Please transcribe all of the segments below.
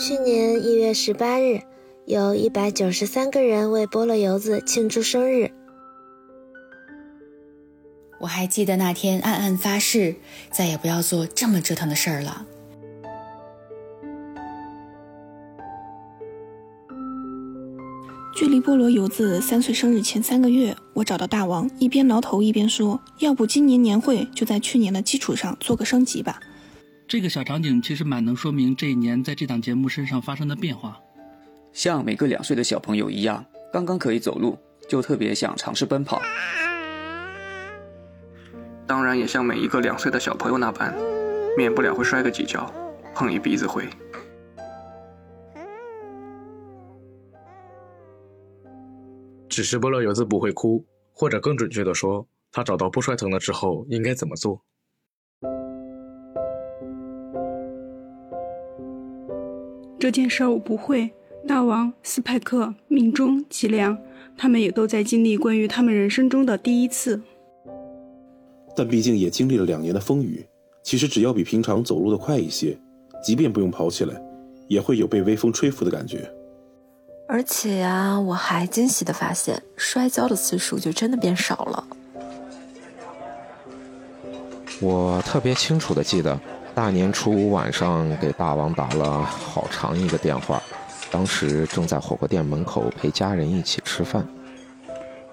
去年一月十八日，有一百九十三个人为菠萝油子庆祝生日。我还记得那天暗暗发誓，再也不要做这么折腾的事儿了。距离菠萝油子三岁生日前三个月，我找到大王，一边挠头一边说：“要不今年年会就在去年的基础上做个升级吧。”这个小场景其实蛮能说明这一年在这档节目身上发生的变化。像每个两岁的小朋友一样，刚刚可以走路，就特别想尝试奔跑。当然，也像每一个两岁的小朋友那般，免不了会摔个几跤，碰一鼻子灰。只是菠萝油子不会哭，或者更准确的说，他找到不摔疼了之后应该怎么做。这件事儿我不会。大王、斯派克、命中、吉良，他们也都在经历关于他们人生中的第一次。但毕竟也经历了两年的风雨，其实只要比平常走路的快一些，即便不用跑起来，也会有被微风吹拂的感觉。而且呀，我还惊喜的发现，摔跤的次数就真的变少了。我特别清楚的记得，大年初五晚上给大王打了好长一个电话，当时正在火锅店门口陪家人一起吃饭。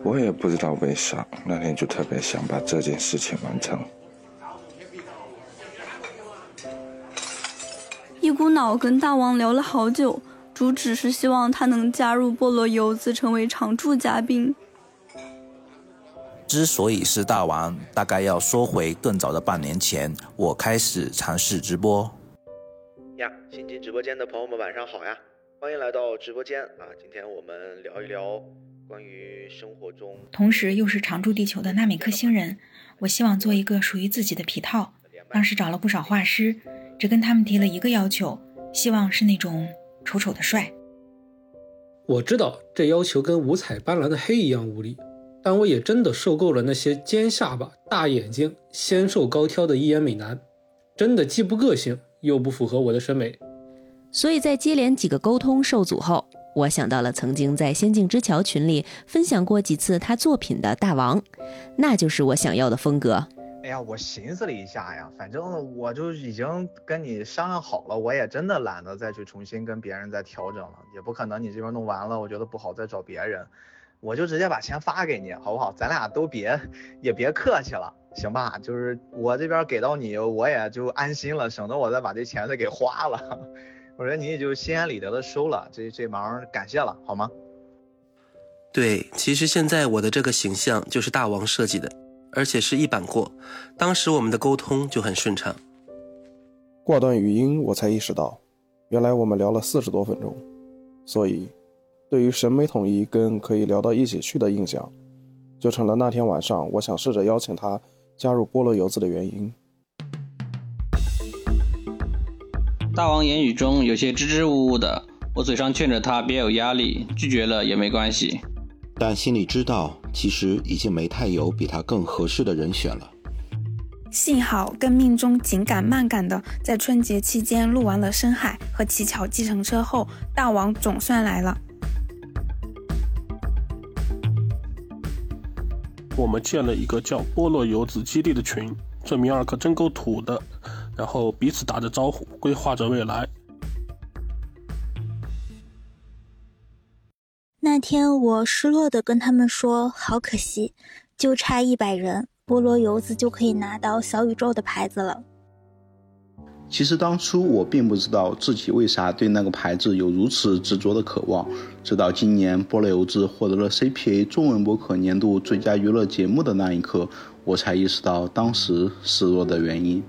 我也不知道为啥，那天就特别想把这件事情完成。一股脑跟大王聊了好久。主旨是希望他能加入菠萝油子，成为常驻嘉宾。之所以是大王，大概要说回更早的半年前，我开始尝试直播。呀，新进直播间的朋友们，晚上好呀！欢迎来到直播间啊！今天我们聊一聊关于生活中，同时又是常驻地球的纳美克星人。我希望做一个属于自己的皮套。当时找了不少画师，只跟他们提了一个要求，希望是那种。丑丑的帅，我知道这要求跟五彩斑斓的黑一样无力，但我也真的受够了那些尖下巴、大眼睛、纤瘦高挑的一眼美男，真的既不个性又不符合我的审美。所以在接连几个沟通受阻后，我想到了曾经在仙境之桥群里分享过几次他作品的大王，那就是我想要的风格。哎呀，我寻思了一下呀，反正我就已经跟你商量好了，我也真的懒得再去重新跟别人再调整了，也不可能你这边弄完了，我觉得不好再找别人，我就直接把钱发给你，好不好？咱俩都别也别客气了，行吧？就是我这边给到你，我也就安心了，省得我再把这钱再给花了。我说你也就心安理得的收了，这这忙感谢了，好吗？对，其实现在我的这个形象就是大王设计的。而且是一版过，当时我们的沟通就很顺畅。挂断语音，我才意识到，原来我们聊了四十多分钟。所以，对于审美统一跟可以聊到一起去的印象，就成了那天晚上我想试着邀请他加入菠萝油子的原因。大王言语中有些支支吾吾的，我嘴上劝着他别有压力，拒绝了也没关系。但心里知道，其实已经没太有比他更合适的人选了。幸好跟命中紧赶慢赶的，在春节期间录完了《深海》和《乞巧计程车》后，大王总算来了。我们建了一个叫“菠萝游子基地”的群，这名儿可真够土的。然后彼此打着招呼，规划着未来。那天我失落的跟他们说：“好可惜，就差一百人，菠萝游子就可以拿到小宇宙的牌子了。”其实当初我并不知道自己为啥对那个牌子有如此执着的渴望，直到今年菠萝油子获得了 CPA 中文博客年度最佳娱乐节目的那一刻，我才意识到当时失落的原因。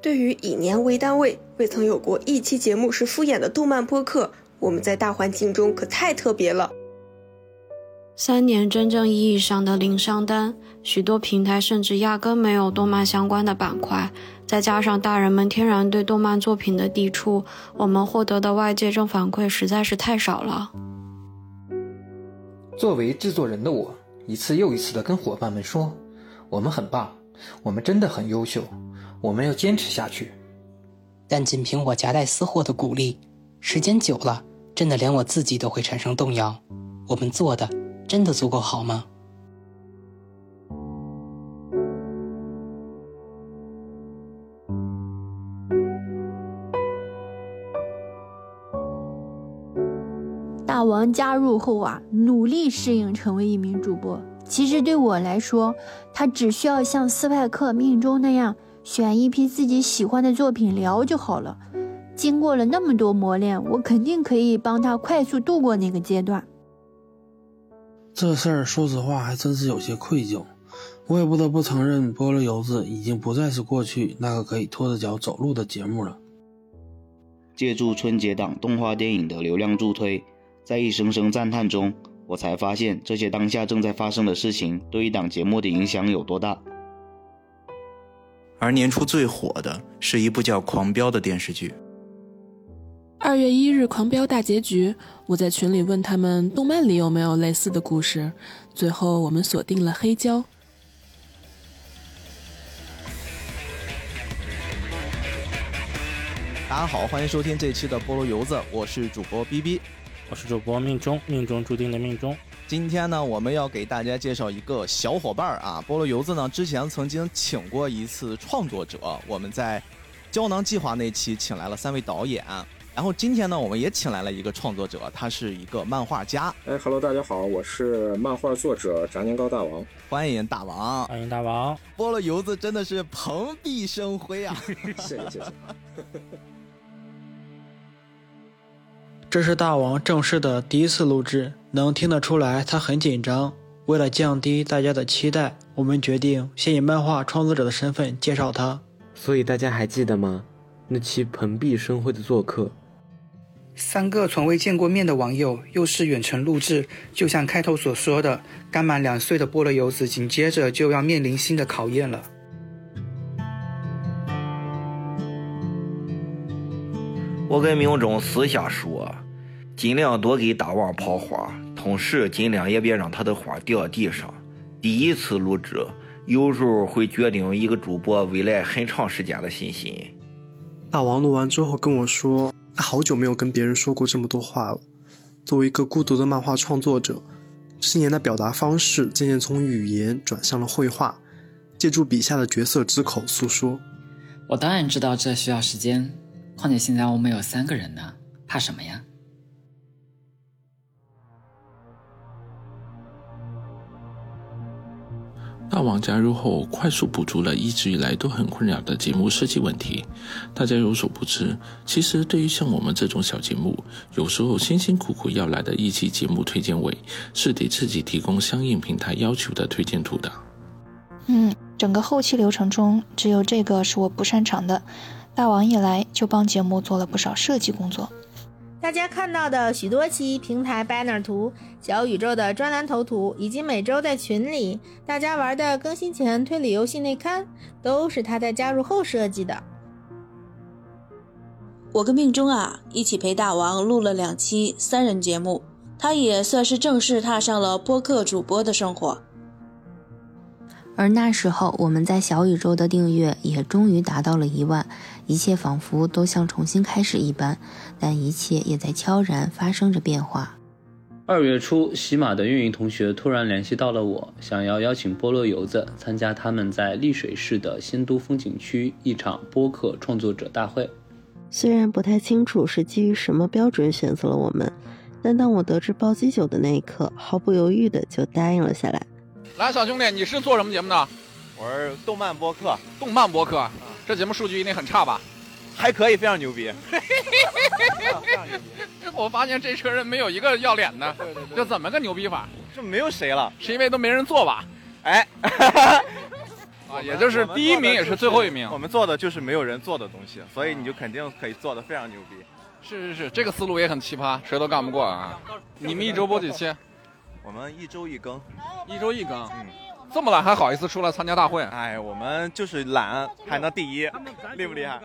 对于以年为单位、未曾有过一期节目是敷衍的动漫播客。我们在大环境中可太特别了。三年真正意义上的零商单，许多平台甚至压根没有动漫相关的板块，再加上大人们天然对动漫作品的抵触，我们获得的外界正反馈实在是太少了。作为制作人的我，一次又一次地跟伙伴们说：“我们很棒，我们真的很优秀，我们要坚持下去。”但仅凭我夹带私货的鼓励，时间久了，真的连我自己都会产生动摇。我们做的真的足够好吗？大王加入后啊，努力适应成为一名主播。其实对我来说，他只需要像斯派克命中那样，选一批自己喜欢的作品聊就好了。经过了那么多磨练，我肯定可以帮他快速度过那个阶段。这事儿说实话还真是有些愧疚，我也不得不承认，菠萝油子已经不再是过去那个可以拖着脚走路的节目了。借助春节档动画电影的流量助推，在一声声赞叹中，我才发现这些当下正在发生的事情对一档节目的影响有多大。而年初最火的是一部叫《狂飙》的电视剧。二月一日，《狂飙》大结局，我在群里问他们动漫里有没有类似的故事，最后我们锁定了黑胶。大家好，欢迎收听这期的菠萝油子，我是主播 B B，我是主播命中，命中注定的命中。今天呢，我们要给大家介绍一个小伙伴啊，菠萝油子呢之前曾经请过一次创作者，我们在胶囊计划那期请来了三位导演，然后今天呢，我们也请来了一个创作者，他是一个漫画家。哎哈喽，大家好，我是漫画作者炸年糕大王，欢迎大王，欢迎大王，菠萝油子真的是蓬荜生辉啊！谢 谢谢谢。这是大王正式的第一次录制，能听得出来他很紧张。为了降低大家的期待，我们决定先以漫画创作者的身份介绍他。所以大家还记得吗？那期蓬荜生辉的做客，三个从未见过面的网友，又是远程录制，就像开头所说的，刚满两岁的菠萝油子，紧接着就要面临新的考验了。我跟明总私下说。尽量多给大王抛花，同时尽量也别让他的花掉地上。第一次录制，有时候会决定一个主播未来很长时间的信心。大王录完之后跟我说，他好久没有跟别人说过这么多话了。作为一个孤独的漫画创作者，这些年的表达方式渐渐从语言转向了绘画，借助笔下的角色之口诉说。我当然知道这需要时间，况且现在我们有三个人呢，怕什么呀？大王加入后，快速补足了一直以来都很困扰的节目设计问题。大家有所不知，其实对于像我们这种小节目，有时候辛辛苦苦要来的一期节目推荐位，是得自己提供相应平台要求的推荐图的。嗯，整个后期流程中，只有这个是我不擅长的。大王一来就帮节目做了不少设计工作。大家看到的许多期平台 banner 图、小宇宙的专栏头图，以及每周在群里大家玩的更新前推理游戏内刊，都是他在加入后设计的。我跟命中啊，一起陪大王录了两期三人节目，他也算是正式踏上了播客主播的生活。而那时候，我们在小宇宙的订阅也终于达到了一万，一切仿佛都像重新开始一般，但一切也在悄然发生着变化。二月初，喜马的运营同学突然联系到了我，想要邀请菠萝游子参加他们在丽水市的仙都风景区一场播客创作者大会。虽然不太清楚是基于什么标准选择了我们，但当我得知包机酒的那一刻，毫不犹豫的就答应了下来。来，小兄弟，你是做什么节目的？我是动漫播客。动漫播客，这节目数据一定很差吧？还可以，非常牛逼。我发现这车人没有一个要脸的，就怎么个牛逼法？就没有谁了，是因为都没人做吧？哎，啊，也就是第一名也是最后一名。我们做的就是没有人做的东西，所以你就肯定可以做的非常牛逼。是是是，这个思路也很奇葩，谁都干不过啊！你们一周播几期？我们一周一更，一周一更，嗯，这么懒还好意思出来参加大会？哎，我们就是懒还能第一，厉不厉害？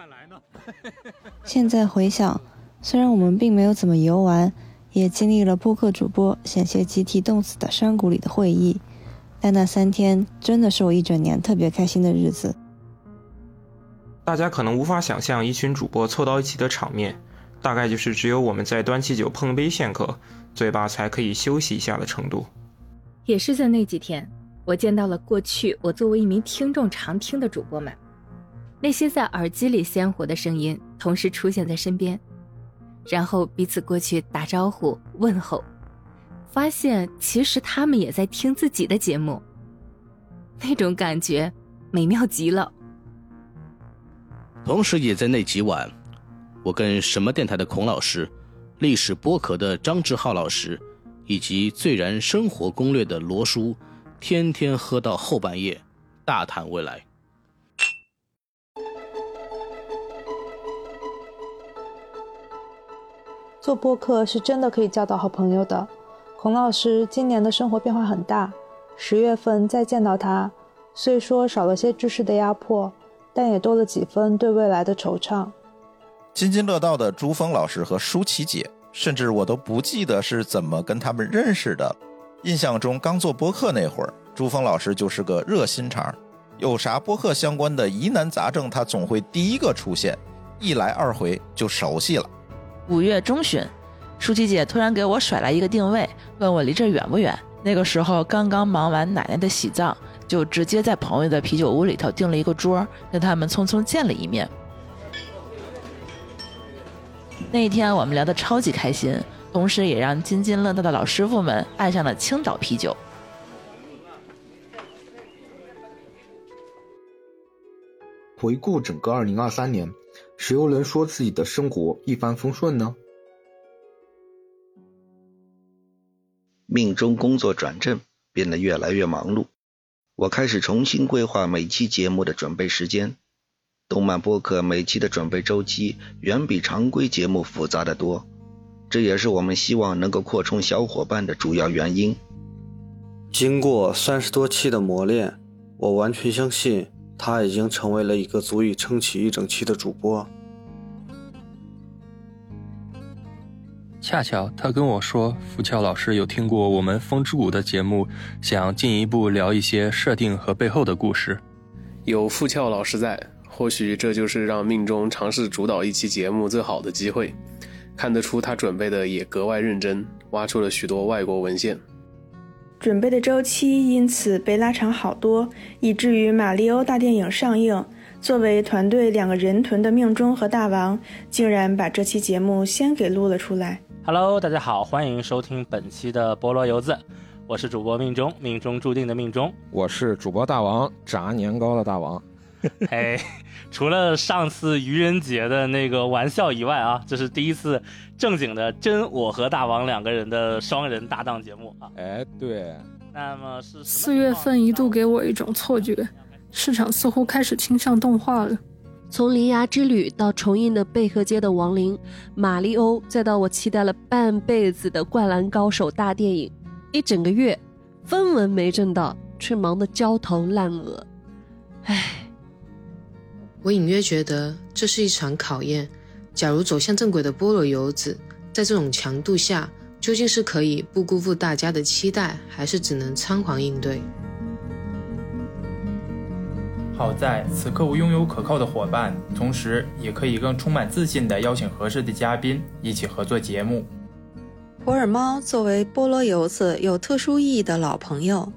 现在回想，虽然我们并没有怎么游玩，也经历了播客主播险些集体冻死的山谷里的会议，但那三天真的是我一整年特别开心的日子。大家可能无法想象一群主播凑到一起的场面，大概就是只有我们在端起酒碰杯片刻，嘴巴才可以休息一下的程度。也是在那几天，我见到了过去我作为一名听众常听的主播们，那些在耳机里鲜活的声音同时出现在身边，然后彼此过去打招呼问候，发现其实他们也在听自己的节目，那种感觉美妙极了。同时，也在那几晚，我跟什么电台的孔老师、历史播客的张志浩老师，以及最燃生活攻略的罗叔，天天喝到后半夜，大谈未来。做播客是真的可以交到好朋友的。孔老师今年的生活变化很大，十月份再见到他，虽说少了些知识的压迫。但也多了几分对未来的惆怅。津津乐道的朱峰老师和舒淇姐，甚至我都不记得是怎么跟他们认识的。印象中刚做播客那会儿，朱峰老师就是个热心肠，有啥播客相关的疑难杂症，他总会第一个出现，一来二回就熟悉了。五月中旬，舒淇姐突然给我甩来一个定位，问我离这远不远。那个时候刚刚忙完奶奶的喜葬。就直接在朋友的啤酒屋里头订了一个桌，跟他们匆匆见了一面。那一天我们聊得超级开心，同时也让津津乐道的老师傅们爱上了青岛啤酒。回顾整个二零二三年，谁又能说自己的生活一帆风顺呢？命中工作转正，变得越来越忙碌。我开始重新规划每期节目的准备时间。动漫播客每期的准备周期远比常规节目复杂的多，这也是我们希望能够扩充小伙伴的主要原因。经过三十多期的磨练，我完全相信他已经成为了一个足以撑起一整期的主播。恰巧他跟我说，福俏老师有听过我们风之谷的节目，想进一步聊一些设定和背后的故事。有福俏老师在，或许这就是让命中尝试主导一期节目最好的机会。看得出他准备的也格外认真，挖出了许多外国文献。准备的周期因此被拉长好多，以至于《马里欧大电影》上映。作为团队两个人屯的命中和大王，竟然把这期节目先给录了出来。Hello，大家好，欢迎收听本期的菠萝油子，我是主播命中，命中注定的命中，我是主播大王，炸年糕的大王。嘿，除了上次愚人节的那个玩笑以外啊，这是第一次正经的真我和大王两个人的双人搭档节目啊。哎，对。那么是四月份一度给我一种错觉。市场似乎开始倾向动画了，从《铃芽之旅》到重映的《贝克街的亡灵》，马里欧，再到我期待了半辈子的《灌篮高手》大电影，一整个月，分文没挣到，却忙得焦头烂额。唉，我隐约觉得这是一场考验。假如走向正轨的菠萝游子，在这种强度下，究竟是可以不辜负大家的期待，还是只能仓皇应对？好在此刻我拥有可靠的伙伴，同时也可以更充满自信地邀请合适的嘉宾一起合作节目。普洱猫作为菠萝油子有特殊意义的老朋友，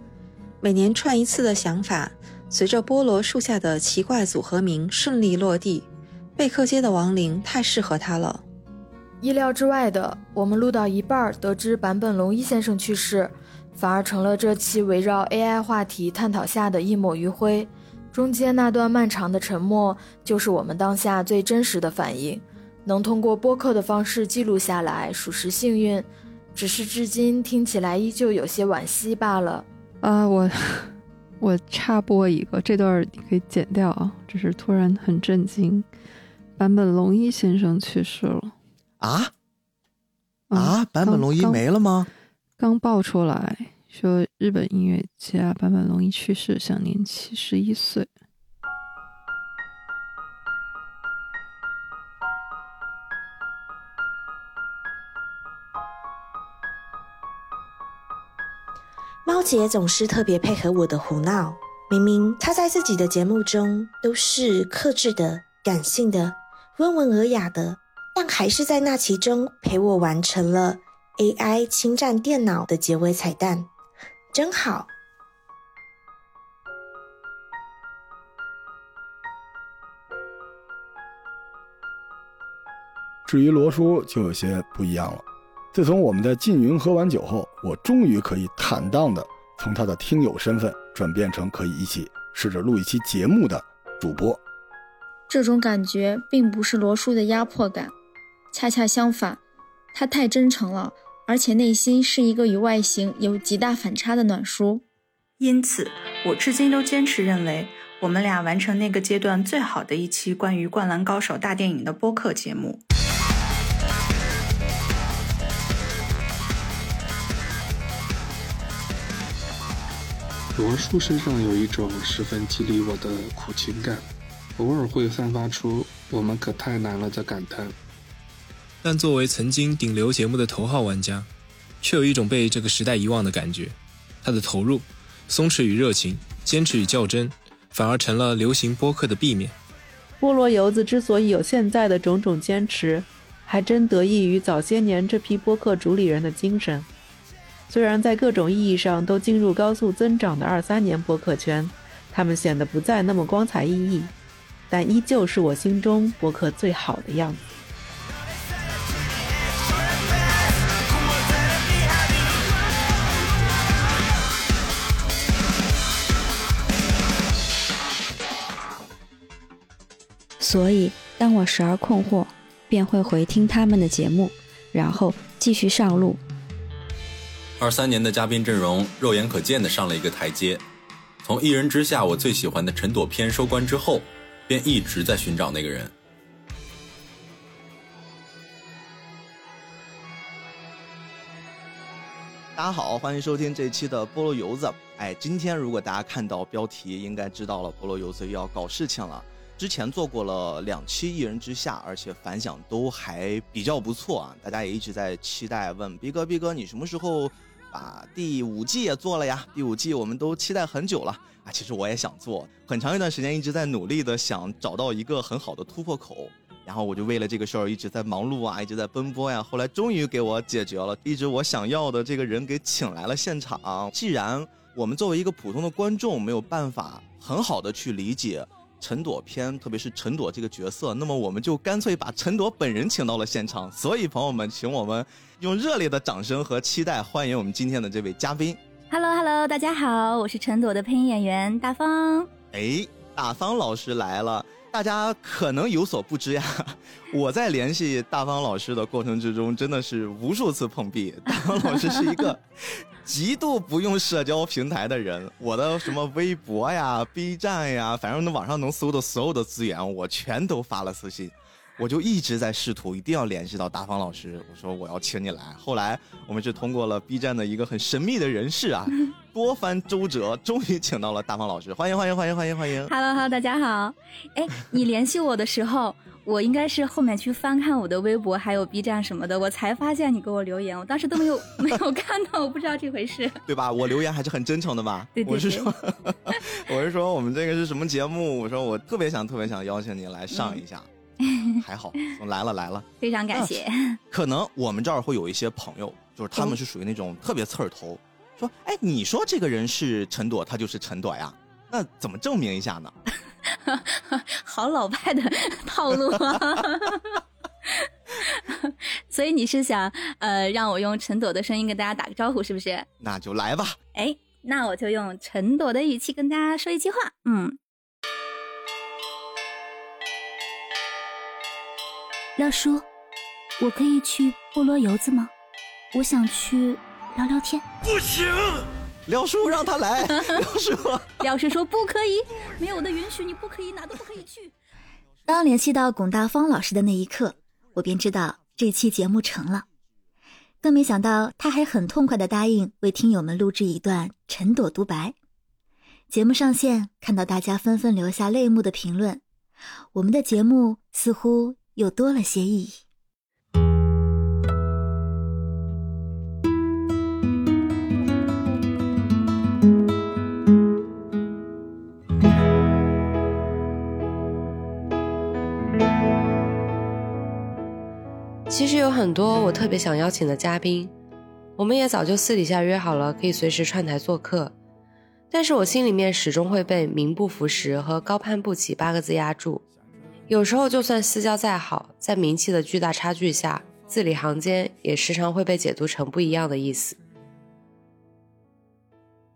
每年串一次的想法，随着菠萝树下的奇怪组合名顺利落地。贝克街的亡灵太适合他了。意料之外的，我们录到一半，得知坂本龙一先生去世，反而成了这期围绕 AI 话题探讨下的一抹余晖。中间那段漫长的沉默，就是我们当下最真实的反应。能通过播客的方式记录下来，属实幸运。只是至今听起来依旧有些惋惜罢了。啊，我我插播一个，这段你可以剪掉啊。只是突然很震惊，坂本龙一先生去世了。啊啊！坂本龙一没了吗？刚爆出来。说日本音乐家坂本龙一去世，享年七十一岁。猫姐总是特别配合我的胡闹，明明她在自己的节目中都是克制的、感性的、温文尔雅的，但还是在那其中陪我完成了 AI 侵占电脑的结尾彩蛋，真好。至于罗叔就有些不一样了。自从我们在缙云喝完酒后，我终于可以坦荡的从他的听友身份转变成可以一起试着录一期节目的主播。这种感觉并不是罗叔的压迫感，恰恰相反，他太真诚了，而且内心是一个与外形有极大反差的暖叔。因此，我至今都坚持认为，我们俩完成那个阶段最好的一期关于《灌篮高手》大电影的播客节目。罗叔身上有一种十分激励我的苦情感，偶尔会散发出“我们可太难了”的感叹。但作为曾经顶流节目的头号玩家，却有一种被这个时代遗忘的感觉。他的投入、松弛与热情、坚持与较真，反而成了流行播客的避免。菠萝油子之所以有现在的种种坚持，还真得益于早些年这批播客主理人的精神。虽然在各种意义上都进入高速增长的二三年播客圈，他们显得不再那么光彩熠熠，但依旧是我心中播客最好的样子。所以，当我时而困惑，便会回听他们的节目，然后继续上路。二三年的嘉宾阵容肉眼可见的上了一个台阶。从《一人之下》我最喜欢的陈朵篇收官之后，便一直在寻找那个人。大家好，欢迎收听这期的菠萝油子。哎，今天如果大家看到标题，应该知道了菠萝油子又要搞事情了。之前做过了两期《一人之下》，而且反响都还比较不错啊，大家也一直在期待，问逼哥，逼哥，你什么时候？把第五季也做了呀，第五季我们都期待很久了啊。其实我也想做，很长一段时间一直在努力的想找到一个很好的突破口，然后我就为了这个事儿一直在忙碌啊，一直在奔波呀。后来终于给我解决了，一直我想要的这个人给请来了现场。既然我们作为一个普通的观众没有办法很好的去理解。陈朵篇，特别是陈朵这个角色，那么我们就干脆把陈朵本人请到了现场。所以，朋友们，请我们用热烈的掌声和期待欢迎我们今天的这位嘉宾。Hello，Hello，大家好，我是陈朵的配音演员大方。哎，大方老师来了，大家可能有所不知呀，我在联系大方老师的过程之中，真的是无数次碰壁。大方老师是一个。极度不用社交平台的人，我的什么微博呀、B 站呀，反正那网上能搜的所有的资源，我全都发了私信。我就一直在试图一定要联系到大方老师，我说我要请你来。后来我们是通过了 B 站的一个很神秘的人士啊，多番周折，终于请到了大方老师。欢迎欢迎欢迎欢迎欢迎！Hello Hello，大家好。哎，你联系我的时候。我应该是后面去翻看我的微博，还有 B 站什么的，我才发现你给我留言，我当时都没有 没有看到，我不知道这回事，对吧？我留言还是很真诚的吧？对对对。我是说，我是说，我们这个是什么节目？我说我特别想特别想邀请你来上一下，还好来了来了，非常感谢。可能我们这儿会有一些朋友，就是他们是属于那种特别刺儿头，说，哎，你说这个人是陈朵，他就是陈朵呀？那怎么证明一下呢？好老派的 套路啊！所以你是想呃让我用陈朵的声音跟大家打个招呼，是不是？那就来吧。哎，那我就用陈朵的语气跟大家说一句话。嗯，廖叔，我可以去菠萝油子吗？我想去聊聊天。不行。廖叔让他来，廖叔，廖叔说不可以，没有我的允许，你不可以，哪都不可以去。当联系到龚大方老师的那一刻，我便知道这期节目成了。更没想到他还很痛快的答应为听友们录制一段陈朵独白。节目上线，看到大家纷纷留下泪目的评论，我们的节目似乎又多了些意义。其实有很多我特别想邀请的嘉宾我们也早就私底下约好了可以随时串台做客但是我心里面始终会被名不符实和高攀不起八个字压住。有时候就算私交再好，在名气的巨大差距下，字里行间也时常会被解读成不一样的意思。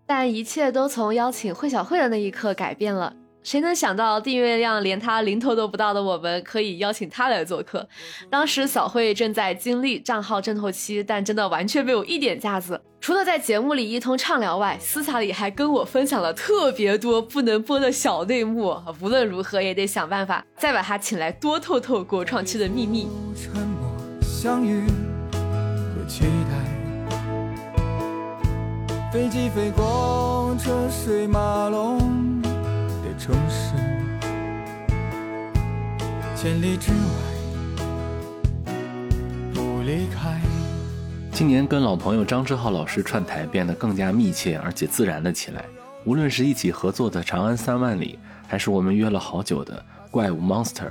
但一切都从邀请惠小慧的那一刻改变了。谁能想到订阅量连他零头都不到的我们，可以邀请他来做客？当时小慧正在经历账号阵痛期，但真的完全没有一点架子。除了在节目里一通畅聊外，私下里还跟我分享了特别多不能播的小内幕。无论如何也得想办法再把他请来，多透透国创期的秘密。沉默相遇和期待，飞机飞过车水马龙。城市，千里之外，不离开。今年跟老朋友张志浩老师串台变得更加密切而且自然了起来。无论是一起合作的《长安三万里》，还是我们约了好久的《怪物 Monster》，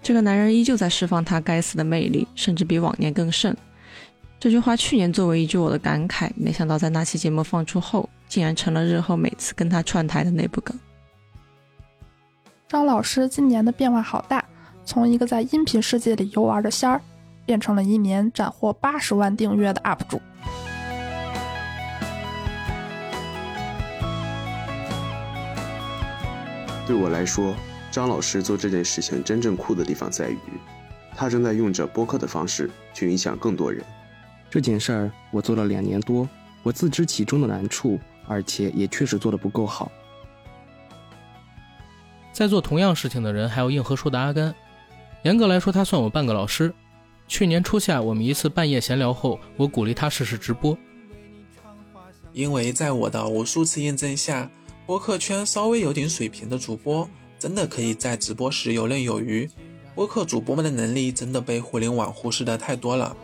这个男人依旧在释放他该死的魅力，甚至比往年更甚。这句话去年作为一句我的感慨，没想到在那期节目放出后，竟然成了日后每次跟他串台的内部梗。张老师今年的变化好大，从一个在音频世界里游玩的仙儿，变成了一名斩获八十万订阅的 UP 主。对我来说，张老师做这件事情真正酷的地方在于，他正在用着播客的方式去影响更多人。这件事儿我做了两年多，我自知其中的难处，而且也确实做得不够好。在做同样事情的人还有硬核说的阿甘，严格来说他算我半个老师。去年初夏我们一次半夜闲聊后，我鼓励他试试直播，因为在我的无数次验证下，播客圈稍微有点水平的主播真的可以在直播时游刃有余。播客主播们的能力真的被互联网忽视的太多了。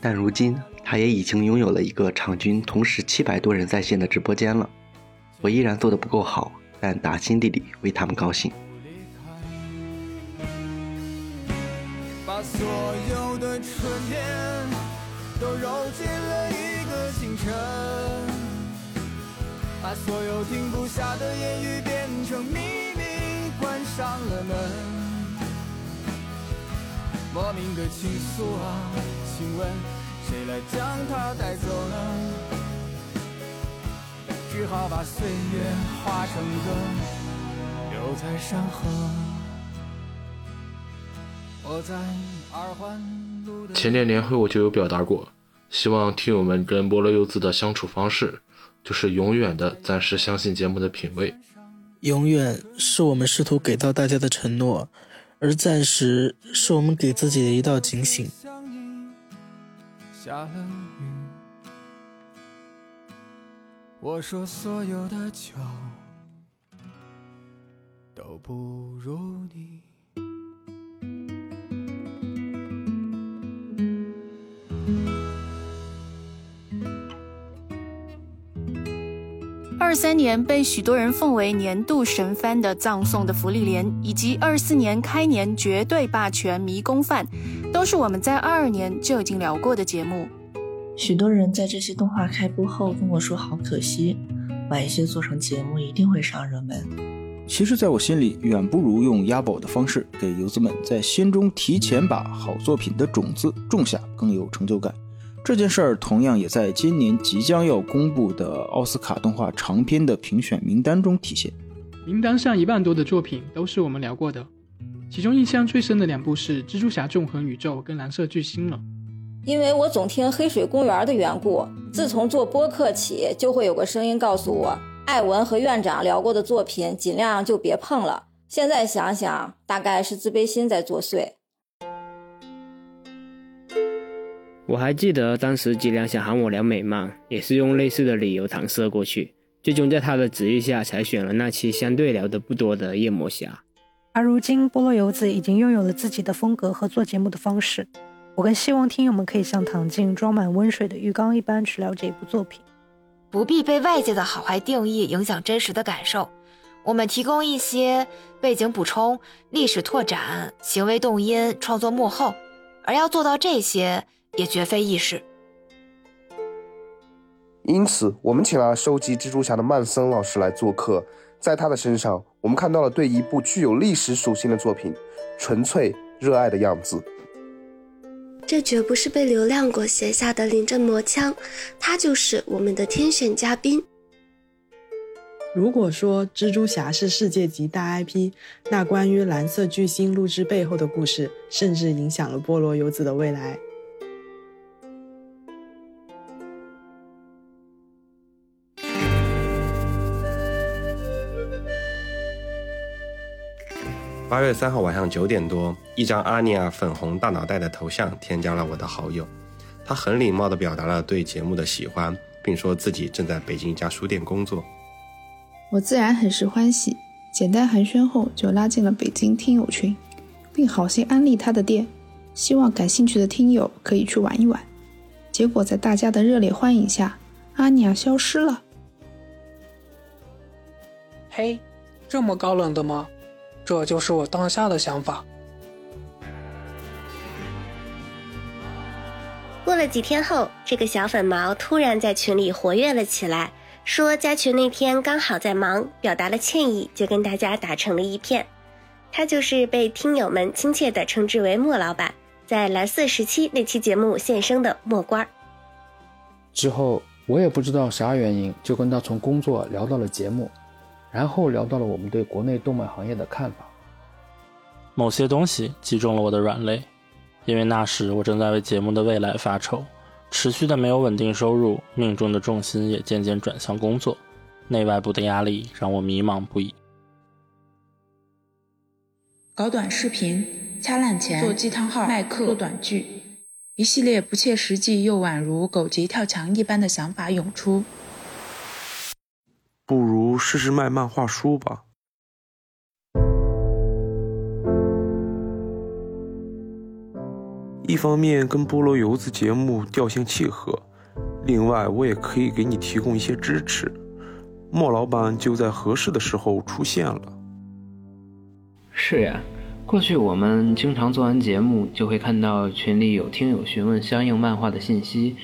但如今他也已经拥有了一个场均同时七百多人在线的直播间了，我依然做的不够好。但打心底里为他们高兴。把所有的春天都揉进了一个清晨，把所有停不下的言语变成秘密，关上了门。莫名的倾诉啊，请问谁来将它带走呢？只好把岁月化成歌，留在山河。我在二环前年年会我就有表达过，希望听友们跟菠萝柚子的相处方式，就是永远的暂时相信节目的品味。永远是我们试图给到大家的承诺，而暂时是我们给自己的一道警醒。下了我说所有的酒都不如你。二三年被许多人奉为年度神番的《葬送的福利莲》，以及二四年开年绝对霸权《迷宫饭》，都是我们在二二年就已经聊过的节目。许多人在这些动画开播后跟我说：“好可惜，晚一些做成节目一定会上热门。”其实，在我心里，远不如用押宝的方式给游子们在心中提前把好作品的种子种下更有成就感。这件事儿同样也在今年即将要公布的奥斯卡动画长片的评选名单中体现。名单上一半多的作品都是我们聊过的，其中印象最深的两部是《蜘蛛侠：纵横宇宙》跟《蓝色巨星》了。因为我总听黑水公园的缘故，自从做播客起，就会有个声音告诉我，艾文和院长聊过的作品尽量就别碰了。现在想想，大概是自卑心在作祟。我还记得当时吉良想喊我聊美漫，也是用类似的理由搪塞过去，最终在他的旨意下才选了那期相对聊得不多的夜魔侠。而如今，菠萝游子已经拥有了自己的风格和做节目的方式。我更希望听友们可以像躺进装满温水的浴缸一般去了解一部作品，不必被外界的好坏定义影响真实的感受。我们提供一些背景补充、历史拓展、行为动因、创作幕后，而要做到这些也绝非易事。因此，我们请了收集蜘蛛侠的曼森老师来做客，在他的身上，我们看到了对一部具有历史属性的作品纯粹热爱的样子。这绝不是被流量果写下的临阵磨枪，他就是我们的天选嘉宾。如果说蜘蛛侠是世界级大 IP，那关于蓝色巨星录制背后的故事，甚至影响了菠萝游子的未来。八月三号晚上九点多，一张阿尼亚粉红大脑袋的头像添加了我的好友。他很礼貌地表达了对节目的喜欢，并说自己正在北京一家书店工作。我自然很是欢喜，简单寒暄后就拉进了北京听友群，并好心安利他的店，希望感兴趣的听友可以去玩一玩。结果在大家的热烈欢迎下，阿尼亚消失了。嘿，这么高冷的吗？这就是我当下的想法。过了几天后，这个小粉毛突然在群里活跃了起来，说加群那天刚好在忙，表达了歉意，就跟大家打成了一片。他就是被听友们亲切地称之为莫老板，在蓝色时期那期节目现身的莫官儿。之后我也不知道啥原因，就跟他从工作聊到了节目。然后聊到了我们对国内动漫行业的看法，某些东西击中了我的软肋，因为那时我正在为节目的未来发愁，持续的没有稳定收入，命中的重心也渐渐转向工作，内外部的压力让我迷茫不已。搞短视频、掐烂钱、做鸡汤号、卖课、做短剧，一系列不切实际又宛如狗急跳墙一般的想法涌出。不如试试卖漫画书吧。一方面跟菠萝油子节目调性契合，另外我也可以给你提供一些支持。莫老板就在合适的时候出现了。是呀，过去我们经常做完节目，就会看到群里有听友询问相应漫画的信息。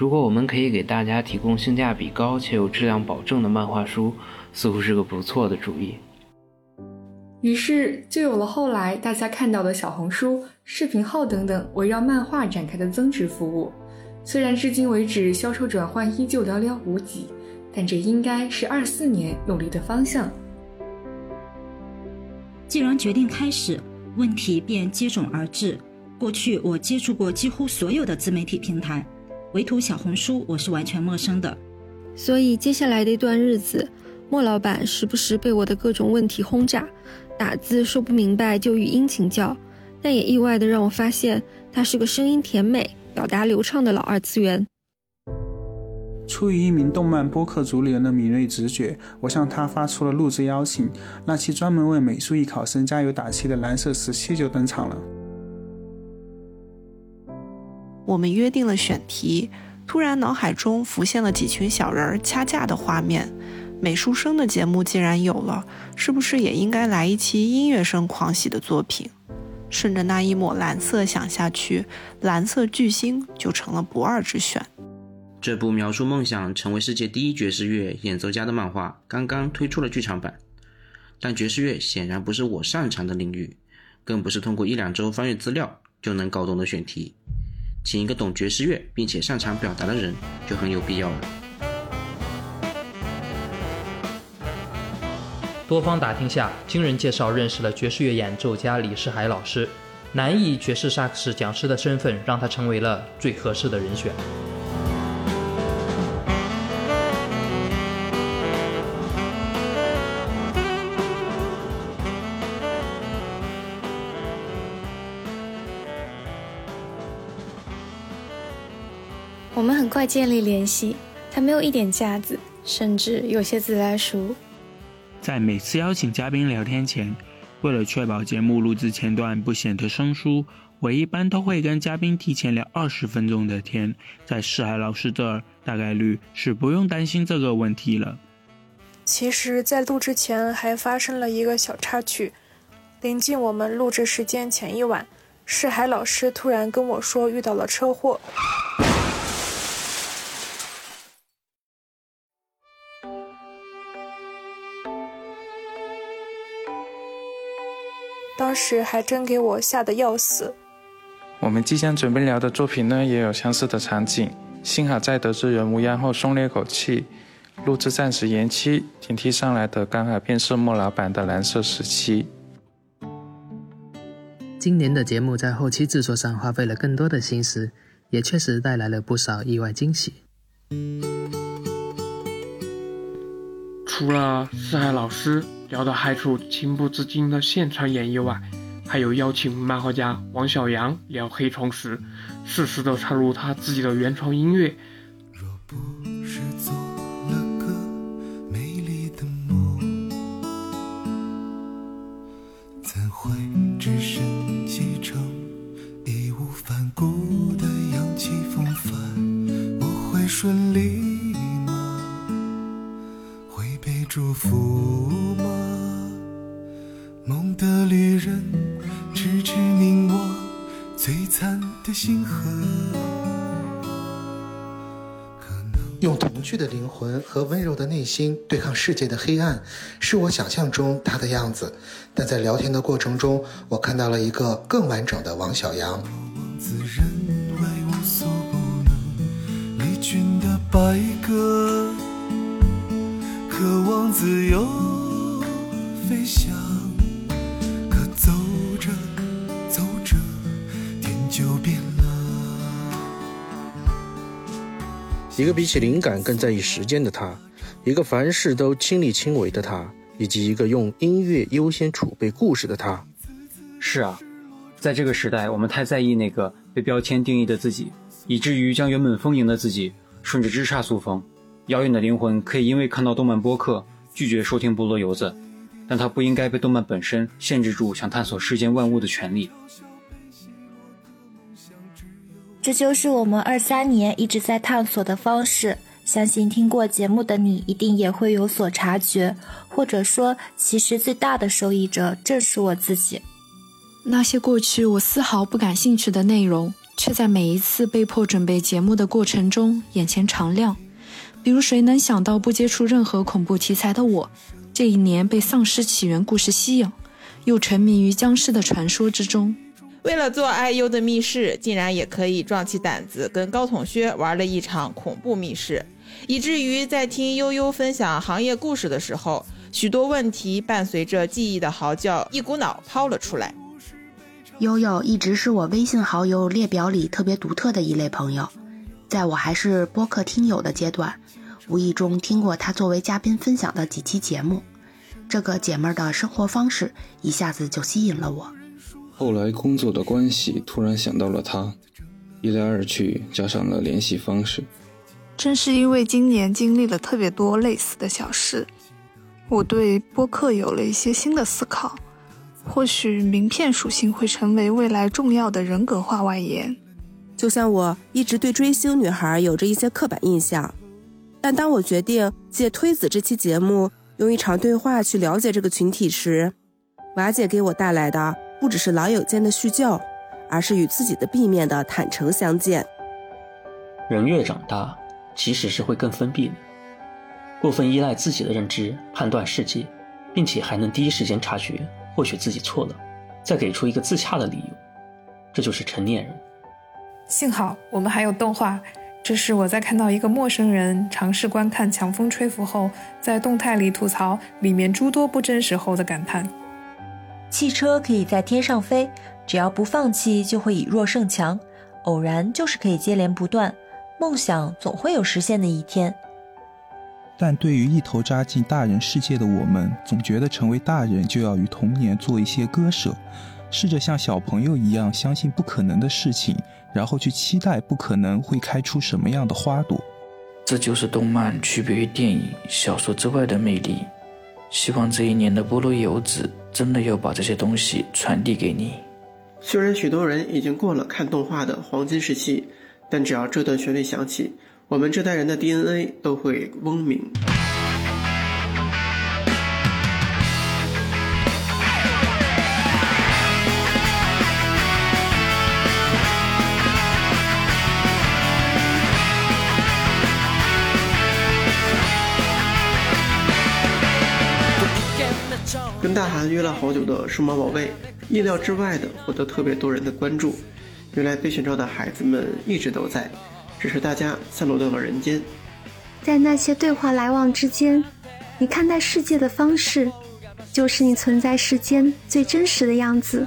如果我们可以给大家提供性价比高且有质量保证的漫画书，似乎是个不错的主意。于是就有了后来大家看到的小红书、视频号等等围绕漫画展开的增值服务。虽然至今为止销售转换依旧寥寥无几，但这应该是二四年努力的方向。既然决定开始，问题便接踵而至。过去我接触过几乎所有的自媒体平台。唯独小红书，我是完全陌生的，所以接下来的一段日子，莫老板时不时被我的各种问题轰炸，打字说不明白就语音请教，但也意外的让我发现他是个声音甜美、表达流畅的老二次元。出于一名动漫播客主理人的敏锐直觉，我向他发出了录制邀请，那期专门为美术艺考生加油打气的蓝色时期就登场了。我们约定了选题，突然脑海中浮现了几群小人儿掐架的画面。美术生的节目既然有了，是不是也应该来一期音乐生狂喜的作品？顺着那一抹蓝色想下去，蓝色巨星就成了不二之选。这部描述梦想成为世界第一爵士乐演奏家的漫画刚刚推出了剧场版，但爵士乐显然不是我擅长的领域，更不是通过一两周翻阅资料就能搞懂的选题。请一个懂爵士乐并且擅长表达的人就很有必要了。多方打听下，经人介绍认识了爵士乐演奏家李世海老师，男艺爵士萨克斯讲师的身份让他成为了最合适的人选。快建立联系，他没有一点架子，甚至有些自来熟。在每次邀请嘉宾聊天前，为了确保节目录制前段不显得生疏，我一般都会跟嘉宾提前聊二十分钟的天。在世海老师这儿，大概率是不用担心这个问题了。其实，在录制前还发生了一个小插曲，临近我们录制时间前一晚。世海老师突然跟我说遇到了车祸。当时还真给我吓得要死。我们即将准备聊的作品呢，也有相似的场景。幸好在得知人无恙后松了一口气，录制暂时延期。顶替上来的刚好便是莫老板的蓝色时期。今年的节目在后期制作上花费了更多的心思，也确实带来了不少意外惊喜。除了四海老师聊到嗨出情不自禁的现场演绎外，还有邀请漫画家王小阳聊黑虫时，适时的插入他自己的原创音乐。怎会只身启程，义无反顾的扬起风帆？我会顺利吗？会被祝福？梦的旅人，迟迟凝望璀璨的星河。用童趣的灵魂和温柔的内心对抗世界的黑暗，是我想象中他的样子。但在聊天的过程中，我看到了一个更完整的王小阳。自认为无所不能，离群的白鸽，渴望自由飞翔。一个比起灵感更在意时间的他，一个凡事都亲力亲为的他，以及一个用音乐优先储备故事的他。是啊，在这个时代，我们太在意那个被标签定义的自己，以至于将原本丰盈的自己顺着枝杈塑封。遥远的灵魂可以因为看到动漫播客拒绝收听菠萝油子，但他不应该被动漫本身限制住想探索世间万物的权利。这就是我们二三年一直在探索的方式。相信听过节目的你一定也会有所察觉，或者说，其实最大的受益者正是我自己。那些过去我丝毫不感兴趣的内容，却在每一次被迫准备节目的过程中眼前常亮。比如，谁能想到不接触任何恐怖题材的我，这一年被丧尸起源故事吸引，又沉迷于僵尸的传说之中。为了做 IU 的密室，竟然也可以壮起胆子跟高筒靴玩了一场恐怖密室，以至于在听悠悠分享行业故事的时候，许多问题伴随着记忆的嚎叫，一股脑抛了出来。悠悠一直是我微信好友列表里特别独特的一类朋友，在我还是播客听友的阶段，无意中听过他作为嘉宾分享的几期节目，这个姐妹的生活方式一下子就吸引了我。后来工作的关系，突然想到了他，一来二去加上了联系方式。正是因为今年经历了特别多类似的小事，我对播客有了一些新的思考。或许名片属性会成为未来重要的人格化外延。就像我一直对追星女孩有着一些刻板印象，但当我决定借推子这期节目，用一场对话去了解这个群体时，瓦姐给我带来的不只是老友间的叙旧，而是与自己的 B 面的坦诚相见。人越长大，其实是会更封闭的，过分依赖自己的认知判断世界，并且还能第一时间察觉。或许自己错了，再给出一个自洽的理由，这就是成年人。幸好我们还有动画，这是我在看到一个陌生人尝试观看《强风吹拂》后，在动态里吐槽里面诸多不真实后的感叹。汽车可以在天上飞，只要不放弃，就会以弱胜强。偶然就是可以接连不断，梦想总会有实现的一天。但对于一头扎进大人世界的我们，总觉得成为大人就要与童年做一些割舍，试着像小朋友一样相信不可能的事情，然后去期待不可能会开出什么样的花朵。这就是动漫区别于电影、小说之外的魅力。希望这一年的菠萝油脂真的要把这些东西传递给你。虽然许多人已经过了看动画的黄金时期，但只要这段旋律响起。我们这代人的 DNA 都会嗡鸣。约了好久的数码宝贝，意料之外的获得特别多人的关注。原来被选召的孩子们一直都在，只是大家散落到了人间。在那些对话来往之间，你看待世界的方式，就是你存在世间最真实的样子。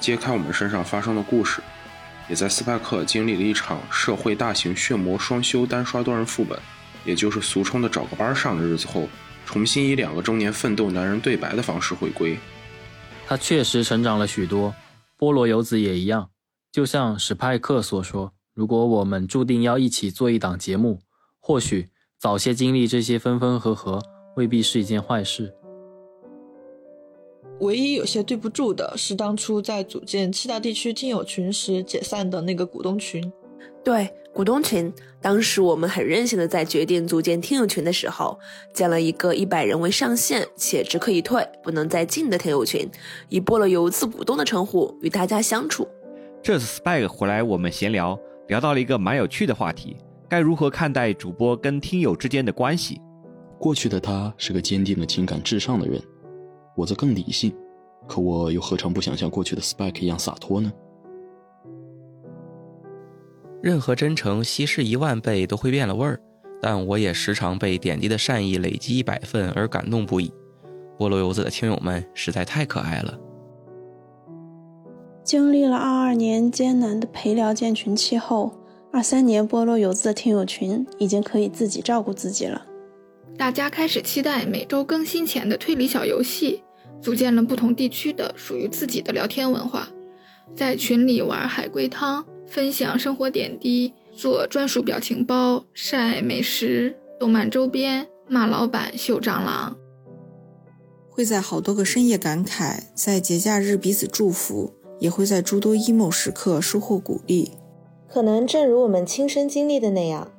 揭开我们身上发生的故事，也在斯派克经历了一场社会大型血魔双修单刷多人副本，也就是俗称的找个班上的日子后，重新以两个中年奋斗男人对白的方式回归。他确实成长了许多，菠萝游子也一样。就像史派克所说。如果我们注定要一起做一档节目，或许早些经历这些分分合合未必是一件坏事。唯一有些对不住的是当初在组建七大地区听友群时解散的那个股东群。对，股东群，当时我们很任性的在决定组建听友群的时候，建了一个一百人为上限且只可以退不能再进的听友群，以播了游自股东的称呼与大家相处。这次 Spike 回来，我们闲聊。聊到了一个蛮有趣的话题，该如何看待主播跟听友之间的关系？过去的他是个坚定的情感至上的人，我则更理性，可我又何尝不想像过去的 Spike 一样洒脱呢？任何真诚稀释一万倍都会变了味儿，但我也时常被点滴的善意累积一百份而感动不已。菠萝油子的听友们实在太可爱了。经历了二二年艰难的陪聊建群期后，二三年菠萝油子的听友群已经可以自己照顾自己了。大家开始期待每周更新前的推理小游戏，组建了不同地区的属于自己的聊天文化，在群里玩海龟汤，分享生活点滴，做专属表情包，晒美食、动漫周边，骂老板、秀蟑螂。会在好多个深夜感慨，在节假日彼此祝福。也会在诸多 emo 时刻收获鼓励。可能正如我们亲身经历的那样，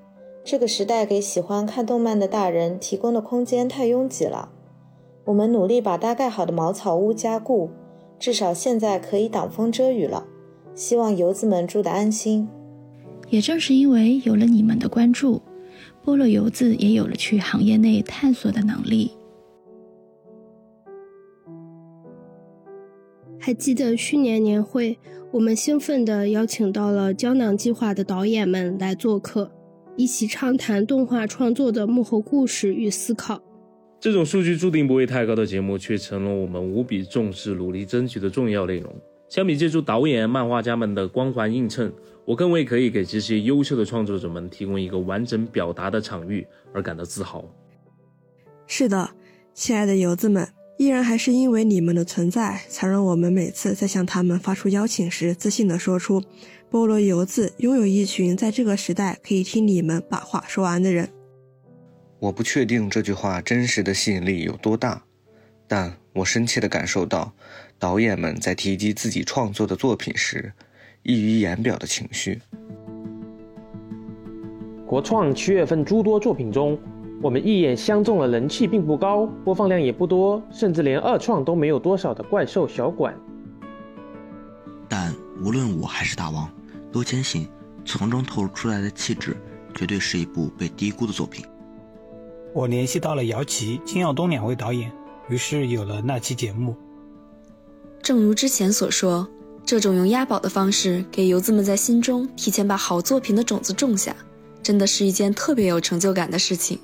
这个时代给喜欢看动漫的大人提供的空间太拥挤了。我们努力把搭盖好的茅草屋加固，至少现在可以挡风遮雨了。希望游子们住得安心。也正是因为有了你们的关注，菠萝游子也有了去行业内探索的能力。还记得去年年会，我们兴奋地邀请到了胶囊计划的导演们来做客，一起畅谈动画创作的幕后故事与思考。这种数据注定不会太高的节目，却成了我们无比重视、努力争取的重要内容。相比借助导演、漫画家们的光环映衬，我更为可以给这些优秀的创作者们提供一个完整表达的场域而感到自豪。是的，亲爱的游子们。依然还是因为你们的存在，才让我们每次在向他们发出邀请时，自信地说出：“菠萝游子拥有一群在这个时代可以听你们把话说完的人。”我不确定这句话真实的吸引力有多大，但我深切地感受到导演们在提及自己创作的作品时，溢于言表的情绪。国创七月份诸多作品中。我们一眼相中了人气并不高、播放量也不多，甚至连二创都没有多少的怪兽小馆。但无论我还是大王，都坚信从中透露出来的气质，绝对是一部被低估的作品。我联系到了姚琦、金耀东两位导演，于是有了那期节目。正如之前所说，这种用押宝的方式给游子们在心中提前把好作品的种子种下，真的是一件特别有成就感的事情。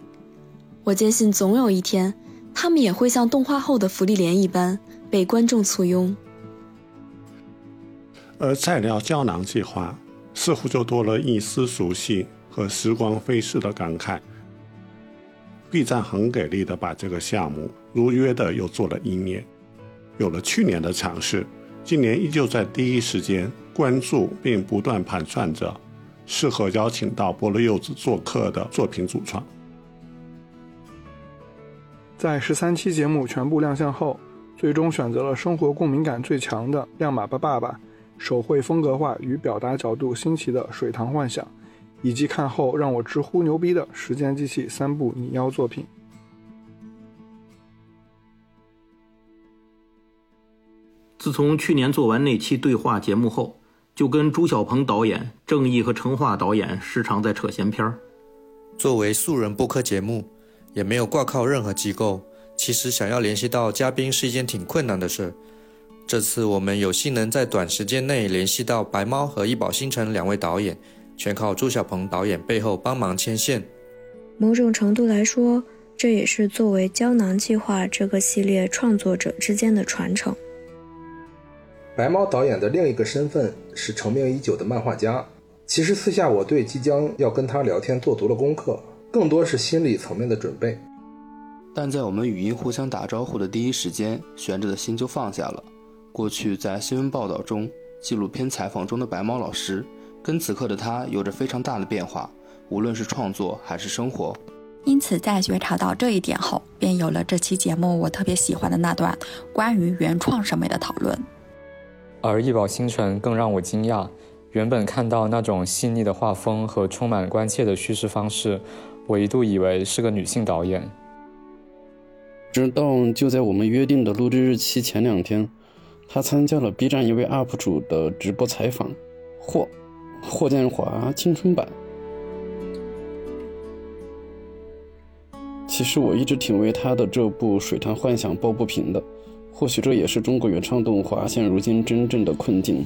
我坚信，总有一天，他们也会像动画后的福利莲一般被观众簇拥。而再聊胶囊计划，似乎就多了一丝熟悉和时光飞逝的感慨。B 站很给力的把这个项目如约的又做了一年，有了去年的尝试，今年依旧在第一时间关注并不断盘算着适合邀请到菠萝柚子做客的作品主创。在十三期节目全部亮相后，最终选择了生活共鸣感最强的《亮马吧爸爸》，手绘风格化与表达角度新奇的《水塘幻想》，以及看后让我直呼牛逼的《时间机器》三部拟邀作品。自从去年做完那期对话节目后，就跟朱小鹏导演、郑毅和程化导演时常在扯闲篇儿。作为素人播客节目，也没有挂靠任何机构，其实想要联系到嘉宾是一件挺困难的事。这次我们有幸能在短时间内联系到白猫和易宝星辰两位导演，全靠朱小鹏导演背后帮忙牵线。某种程度来说，这也是作为胶囊计划这个系列创作者之间的传承。白猫导演的另一个身份是成名已久的漫画家。其实私下我对即将要跟他聊天做足了功课，更多是心理层面的准备。但在我们语音互相打招呼的第一时间，悬着的心就放下了。过去在新闻报道中、纪录片采访中的白猫老师，跟此刻的他有着非常大的变化，无论是创作还是生活。因此，在觉察到这一点后，便有了这期节目我特别喜欢的那段关于原创审美的讨论。而易宝星辰更让我惊讶。原本看到那种细腻的画风和充满关切的叙事方式，我一度以为是个女性导演。直到就在我们约定的录制日期前两天，他参加了 B 站一位 UP 主的直播采访，霍霍建华青春版。其实我一直挺为他的这部《水潭幻想》抱不平的。或许这也是中国原创动画现如今真正的困境。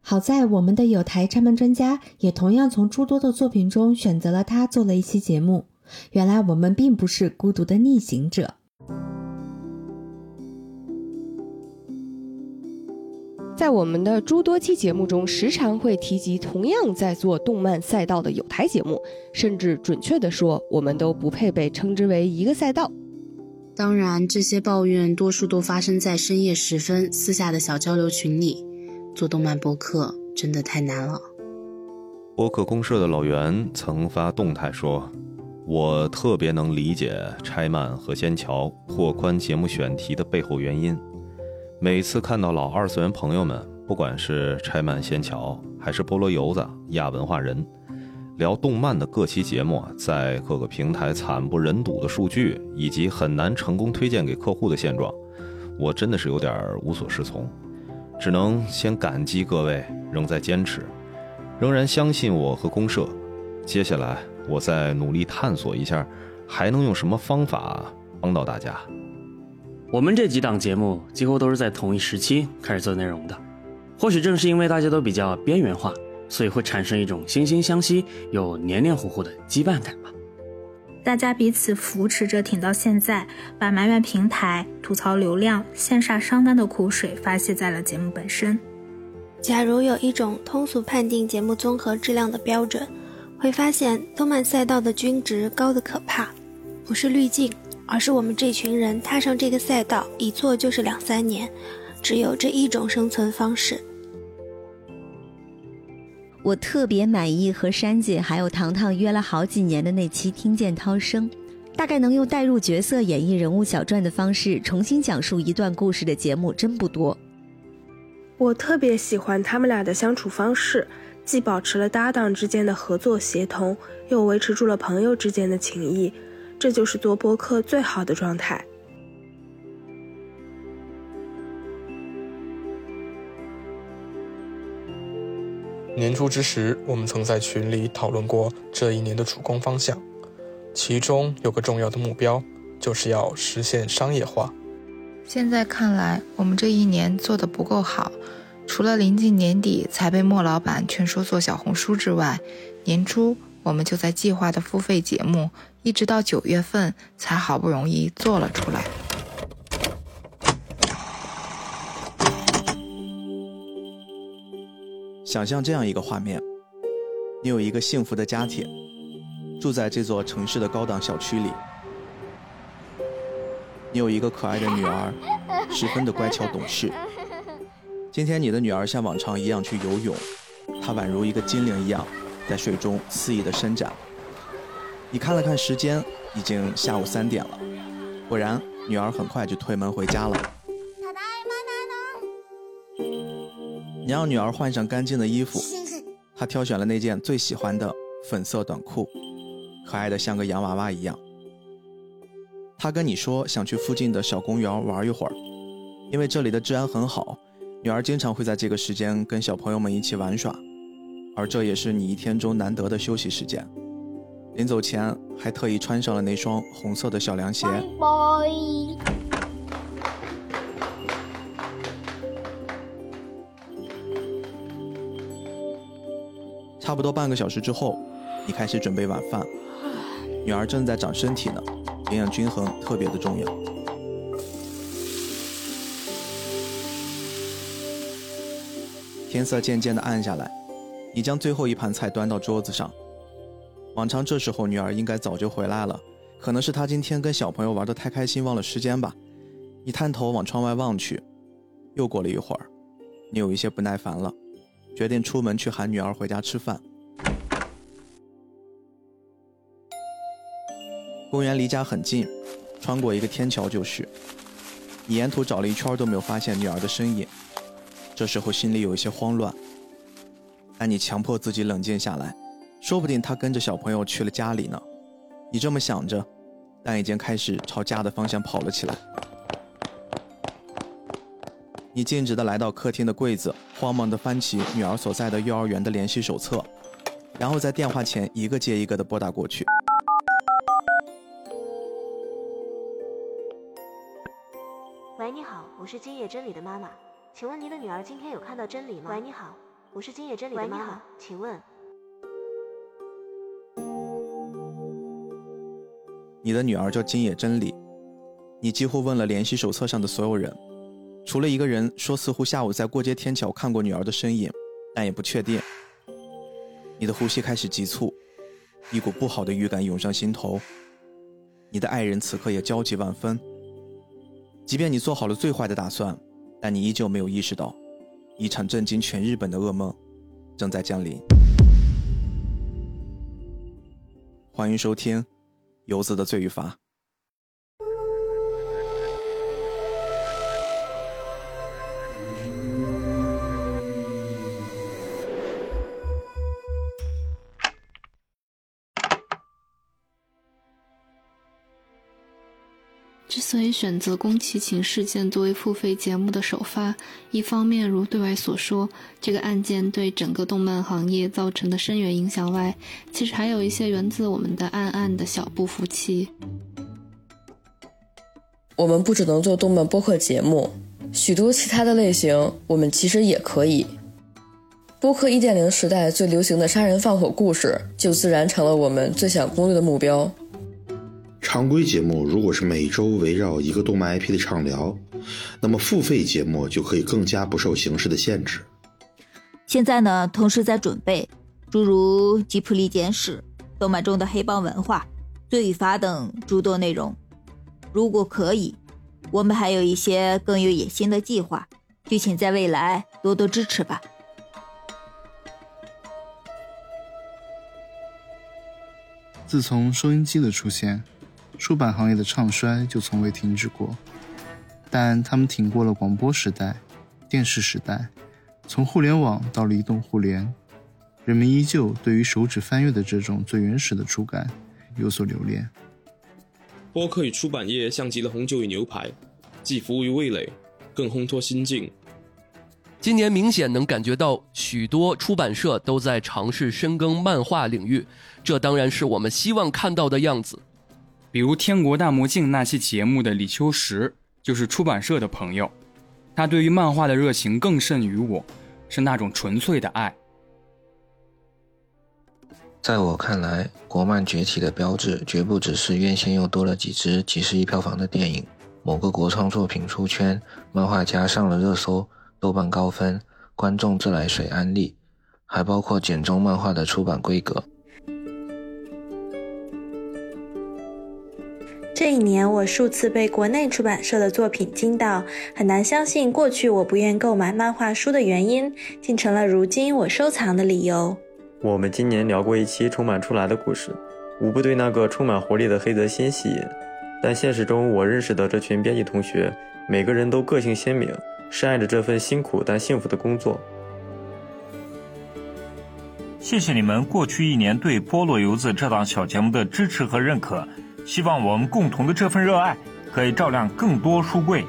好在我们的有台拆门专家也同样从诸多的作品中选择了他做了一期节目。原来我们并不是孤独的逆行者。在我们的诸多期节目中，时常会提及同样在做动漫赛道的有台节目，甚至准确的说，我们都不配被称之为一个赛道。当然，这些抱怨多数都发生在深夜时分私下的小交流群里。做动漫播客真的太难了。播客公社的老袁曾发动态说：“我特别能理解拆漫和仙桥拓宽节目选题的背后原因。”每次看到老二次元朋友们，不管是拆漫仙桥，还是菠萝油子、亚文化人，聊动漫的各期节目，在各个平台惨不忍睹的数据，以及很难成功推荐给客户的现状，我真的是有点无所适从，只能先感激各位仍在坚持，仍然相信我和公社。接下来，我再努力探索一下，还能用什么方法帮到大家。我们这几档节目几乎都是在同一时期开始做内容的，或许正是因为大家都比较边缘化，所以会产生一种惺惺相惜又黏黏糊糊的羁绊感吧。大家彼此扶持着挺到现在，把埋怨平台、吐槽流量、羡煞商单的苦水发泄在了节目本身。假如有一种通俗判定节目综合质量的标准，会发现动漫赛道的均值高的可怕，不是滤镜。而是我们这群人踏上这个赛道，一做就是两三年，只有这一种生存方式。我特别满意和珊姐还有糖糖约了好几年的那期《听见涛声》，大概能用带入角色、演绎人物小传的方式重新讲述一段故事的节目真不多。我特别喜欢他们俩的相处方式，既保持了搭档之间的合作协同，又维持住了朋友之间的情谊。这就是做播客最好的状态。年初之时，我们曾在群里讨论过这一年的主攻方向，其中有个重要的目标，就是要实现商业化。现在看来，我们这一年做的不够好，除了临近年底才被莫老板劝说做小红书之外，年初我们就在计划的付费节目。一直到九月份，才好不容易做了出来。想象这样一个画面：你有一个幸福的家庭，住在这座城市的高档小区里。你有一个可爱的女儿，十分的乖巧懂事。今天你的女儿像往常一样去游泳，她宛如一个精灵一样，在水中肆意的伸展。你看了看时间，已经下午三点了。果然，女儿很快就推门回家了。你让女儿换上干净的衣服，她挑选了那件最喜欢的粉色短裤，可爱的像个洋娃娃一样。她跟你说想去附近的小公园玩一会儿，因为这里的治安很好。女儿经常会在这个时间跟小朋友们一起玩耍，而这也是你一天中难得的休息时间。临走前还特意穿上了那双红色的小凉鞋。差不多半个小时之后，你开始准备晚饭。女儿正在长身体呢，营养均衡特别的重要。天色渐渐的暗下来，你将最后一盘菜端到桌子上。往常这时候女儿应该早就回来了，可能是她今天跟小朋友玩的太开心忘了时间吧。你探头往窗外望去，又过了一会儿，你有一些不耐烦了，决定出门去喊女儿回家吃饭。公园离家很近，穿过一个天桥就是。你沿途找了一圈都没有发现女儿的身影。这时候心里有一些慌乱，但你强迫自己冷静下来，说不定他跟着小朋友去了家里呢。你这么想着，但已经开始朝家的方向跑了起来。你径直的来到客厅的柜子，慌忙的翻起女儿所在的幼儿园的联系手册，然后在电话前一个接一个的拨打过去。喂，你好，我是今野真理的妈妈。请问您的女儿今天有看到真理吗？喂，你好，我是今野真理的妈妈。请问，你的女儿叫金野真理。你几乎问了联系手册上的所有人，除了一个人说似乎下午在过街天桥看过女儿的身影，但也不确定。你的呼吸开始急促，一股不好的预感涌上心头。你的爱人此刻也焦急万分，即便你做好了最坏的打算。但你依旧没有意识到，一场震惊全日本的噩梦正在降临。欢迎收听《游子的罪与罚》。选择宫崎勤事件作为付费节目的首发，一方面如对外所说，这个案件对整个动漫行业造成的深远影响外，其实还有一些源自我们的暗暗的小不服气。我们不只能做动漫播客节目，许多其他的类型我们其实也可以。播客一点零时代最流行的杀人放火故事，就自然成了我们最想攻略的目标。常规节目如果是每周围绕一个动漫 IP 的畅聊，那么付费节目就可以更加不受形式的限制。现在呢，同时在准备诸如吉普力简史、动漫中的黑帮文化、罪与罚等诸多内容。如果可以，我们还有一些更有野心的计划，就请在未来多多支持吧。自从收音机的出现。出版行业的唱衰就从未停止过，但他们挺过了广播时代、电视时代，从互联网到了移动互联，人们依旧对于手指翻阅的这种最原始的触感有所留恋。播客与出版业像极了红酒与牛排，既服务于味蕾，更烘托心境。今年明显能感觉到许多出版社都在尝试深耕漫画领域，这当然是我们希望看到的样子。比如《天国大魔镜》那期节目的李秋实就是出版社的朋友，他对于漫画的热情更甚于我，是那种纯粹的爱。在我看来，国漫崛起的标志绝不只是院线又多了几支几十亿票房的电影，某个国创作品出圈，漫画家上了热搜，豆瓣高分，观众自来水安利，还包括简中漫画的出版规格。这一年，我数次被国内出版社的作品惊到，很难相信过去我不愿购买漫画书的原因，竟成了如今我收藏的理由。我们今年聊过一期充满出来的故事，无不对那个充满活力的黑泽心吸引。但现实中，我认识的这群编辑同学，每个人都个性鲜明，深爱着这份辛苦但幸福的工作。谢谢你们过去一年对《菠萝油子》这档小节目的支持和认可。希望我们共同的这份热爱可以照亮更多书柜。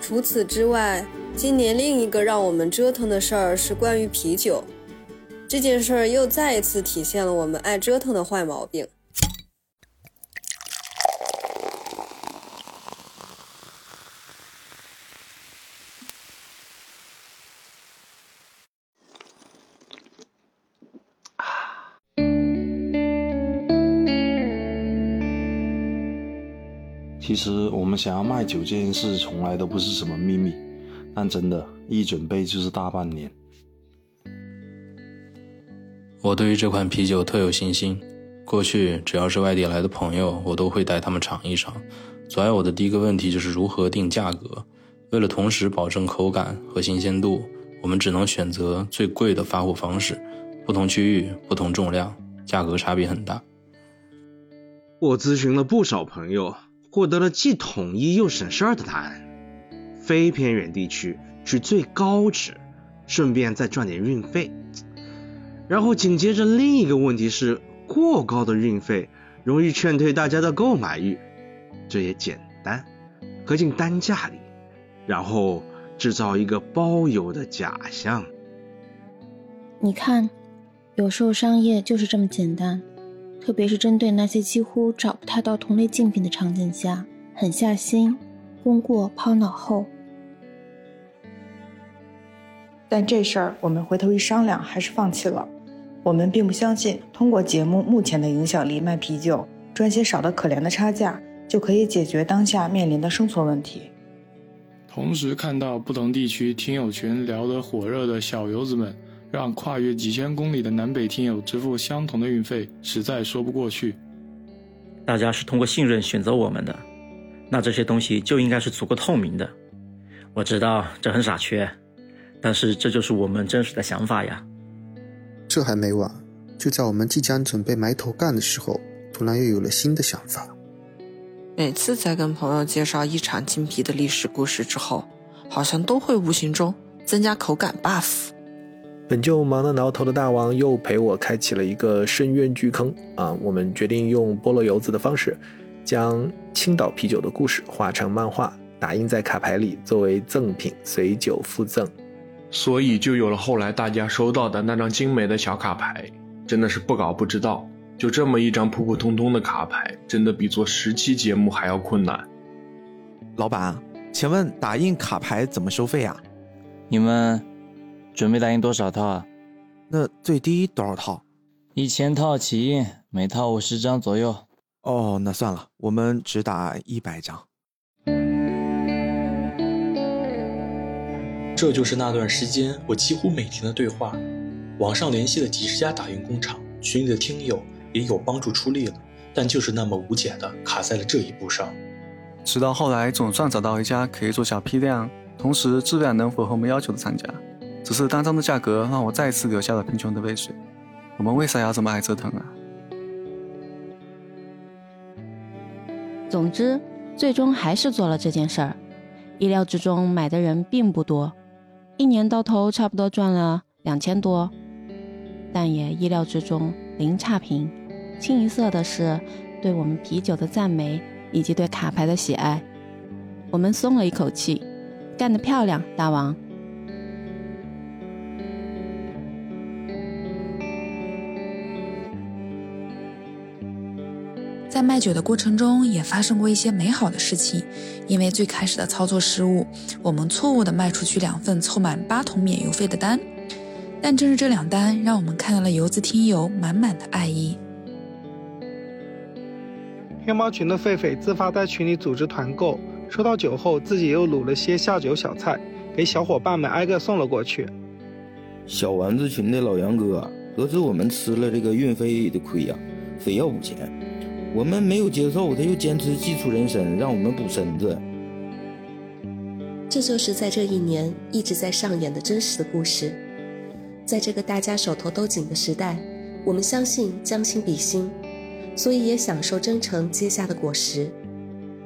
除此之外，今年另一个让我们折腾的事儿是关于啤酒。这件事儿又再一次体现了我们爱折腾的坏毛病。其实我们想要卖酒这件事从来都不是什么秘密，但真的，一准备就是大半年。我对于这款啤酒特有信心，过去只要是外地来的朋友，我都会带他们尝一尝。阻碍我的第一个问题就是如何定价格。为了同时保证口感和新鲜度，我们只能选择最贵的发货方式。不同区域、不同重量，价格差别很大。我咨询了不少朋友。获得了既统一又省事儿的答案：非偏远地区取最高值，顺便再赚点运费。然后紧接着另一个问题是，过高的运费容易劝退大家的购买欲。这也简单，合进单价里，然后制造一个包邮的假象。你看，有时候商业就是这么简单。特别是针对那些几乎找不太到同类竞品的场景下，狠下心，功过抛脑后。但这事儿我们回头一商量，还是放弃了。我们并不相信，通过节目目前的影响力卖啤酒，赚些少的可怜的差价，就可以解决当下面临的生存问题。同时看到不同地区听友群聊得火热的小游子们。让跨越几千公里的南北听友支付相同的运费，实在说不过去。大家是通过信任选择我们的，那这些东西就应该是足够透明的。我知道这很傻缺，但是这就是我们真实的想法呀。这还没完，就在我们即将准备埋头干的时候，突然又有了新的想法。每次在跟朋友介绍一场精辟的历史故事之后，好像都会无形中增加口感 buff。本就忙得挠头的大王又陪我开启了一个深渊巨坑啊！我们决定用菠萝油子的方式，将青岛啤酒的故事画成漫画，打印在卡牌里，作为赠品随酒附赠。所以就有了后来大家收到的那张精美的小卡牌。真的是不搞不知道，就这么一张普普通通的卡牌，真的比做十期节目还要困难。老板，请问打印卡牌怎么收费啊？你们？准备打印多少套啊？那最低多少套？一千套起印，每套五十张左右。哦，那算了，我们只打一百张。这就是那段时间我几乎每天的对话。网上联系了几十家打印工厂，群里的听友也有帮助出力了，但就是那么无解的卡在了这一步上。直到后来，总算找到一家可以做小批量，同时质量能符合我们要求的厂家。只是单张的价格让我再次流下了贫穷的泪水。我们为啥要这么爱折腾啊？总之，最终还是做了这件事儿。意料之中，买的人并不多，一年到头差不多赚了两千多。但也意料之中，零差评。清一色的是对我们啤酒的赞美以及对卡牌的喜爱。我们松了一口气，干得漂亮，大王！在卖酒的过程中，也发生过一些美好的事情。因为最开始的操作失误，我们错误的卖出去两份凑满八桶免邮费的单。但正是这两单，让我们看到了游子听友满满的爱意。天猫群的狒狒自发在群里组织团购，收到酒后自己又卤了些下酒小菜，给小伙伴们挨个送了过去。小丸子群的老杨哥得知我们吃了这个运费的亏呀，非要补钱，我们没有接受，他又坚持祭出人参让我们补身子。这就是在这一年一直在上演的真实的故事。在这个大家手头都紧的时代，我们相信将心比心，所以也享受真诚结下的果实。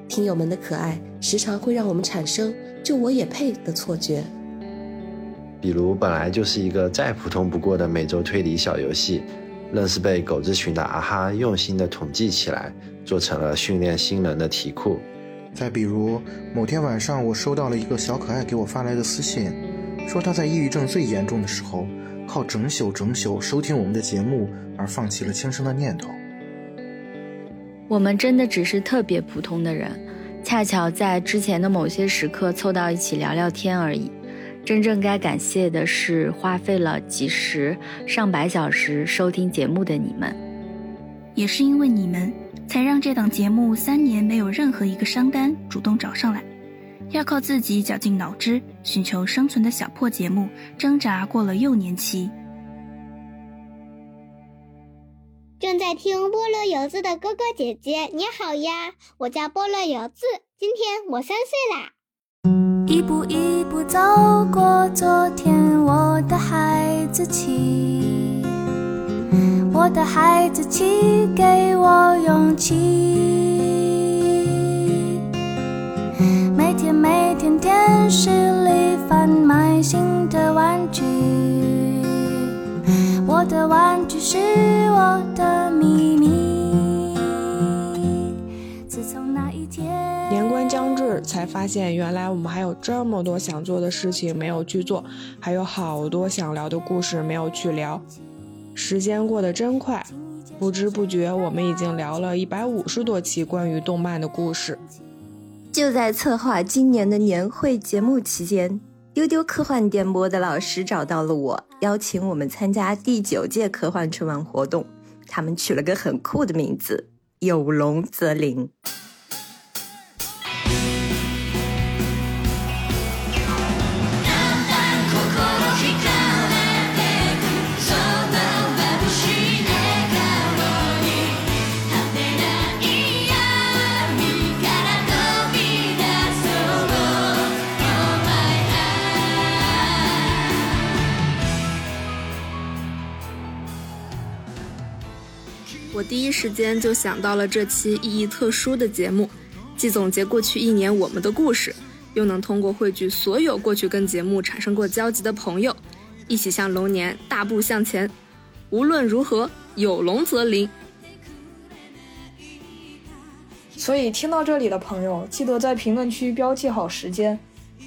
听友们的可爱，时常会让我们产生“就我也配”的错觉。比如，本来就是一个再普通不过的每周推理小游戏，愣是被狗子群的啊哈用心的统计起来，做成了训练新人的题库。再比如，某天晚上，我收到了一个小可爱给我发来的私信，说他在抑郁症最严重的时候，靠整宿整宿收听我们的节目而放弃了轻生的念头。我们真的只是特别普通的人，恰巧在之前的某些时刻凑到一起聊聊天而已。真正该感谢的是花费了几十上百小时收听节目的你们，也是因为你们。才让这档节目三年没有任何一个商单主动找上来，要靠自己绞尽脑汁寻求生存的小破节目挣扎过了幼年期。正在听菠萝油子的哥哥姐姐，你好呀，我叫菠萝油子，今天我三岁啦。一步一步走过昨天，我的孩子气。我的孩子，气给我勇气。每天每天，电视里贩卖新的玩具。我的玩具是我的秘密。年关将至，才发现原来我们还有这么多想做的事情没有去做，还有好多想聊的故事没有去聊。时间过得真快，不知不觉我们已经聊了一百五十多期关于动漫的故事。就在策划今年的年会节目期间，丢丢科幻电波的老师找到了我，邀请我们参加第九届科幻春晚活动。他们取了个很酷的名字——有龙则灵。时间就想到了这期意义特殊的节目，既总结过去一年我们的故事，又能通过汇聚所有过去跟节目产生过交集的朋友，一起向龙年大步向前。无论如何，有龙则灵。所以听到这里的朋友，记得在评论区标记好时间，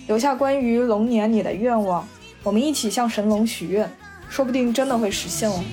留下关于龙年你的愿望，我们一起向神龙许愿，说不定真的会实现哦。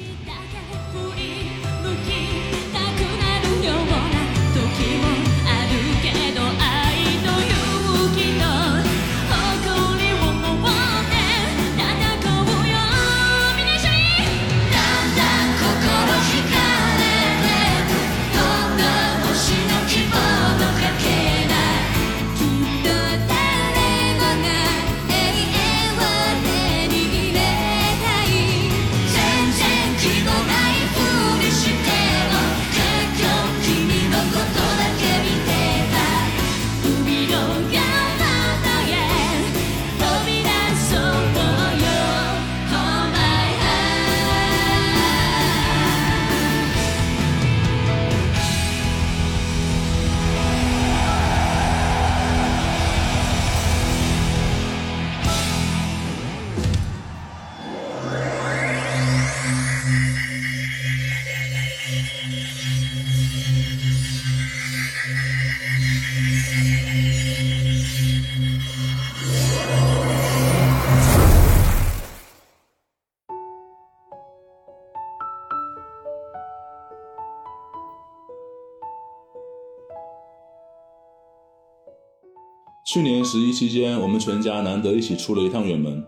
去年十一期间，我们全家难得一起出了一趟远门。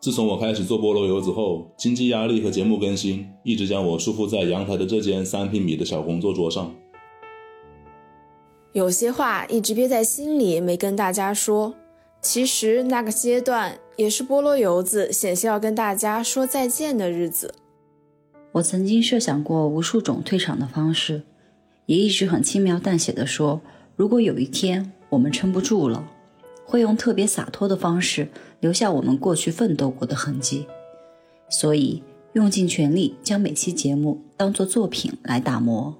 自从我开始做菠萝油子后，经济压力和节目更新一直将我束缚在阳台的这间三平米的小工作桌上。有些话一直憋在心里没跟大家说。其实那个阶段也是菠萝油子险些要跟大家说再见的日子。我曾经设想过无数种退场的方式，也一直很轻描淡写的说，如果有一天我们撑不住了，会用特别洒脱的方式留下我们过去奋斗过的痕迹。所以用尽全力将每期节目当作作品来打磨。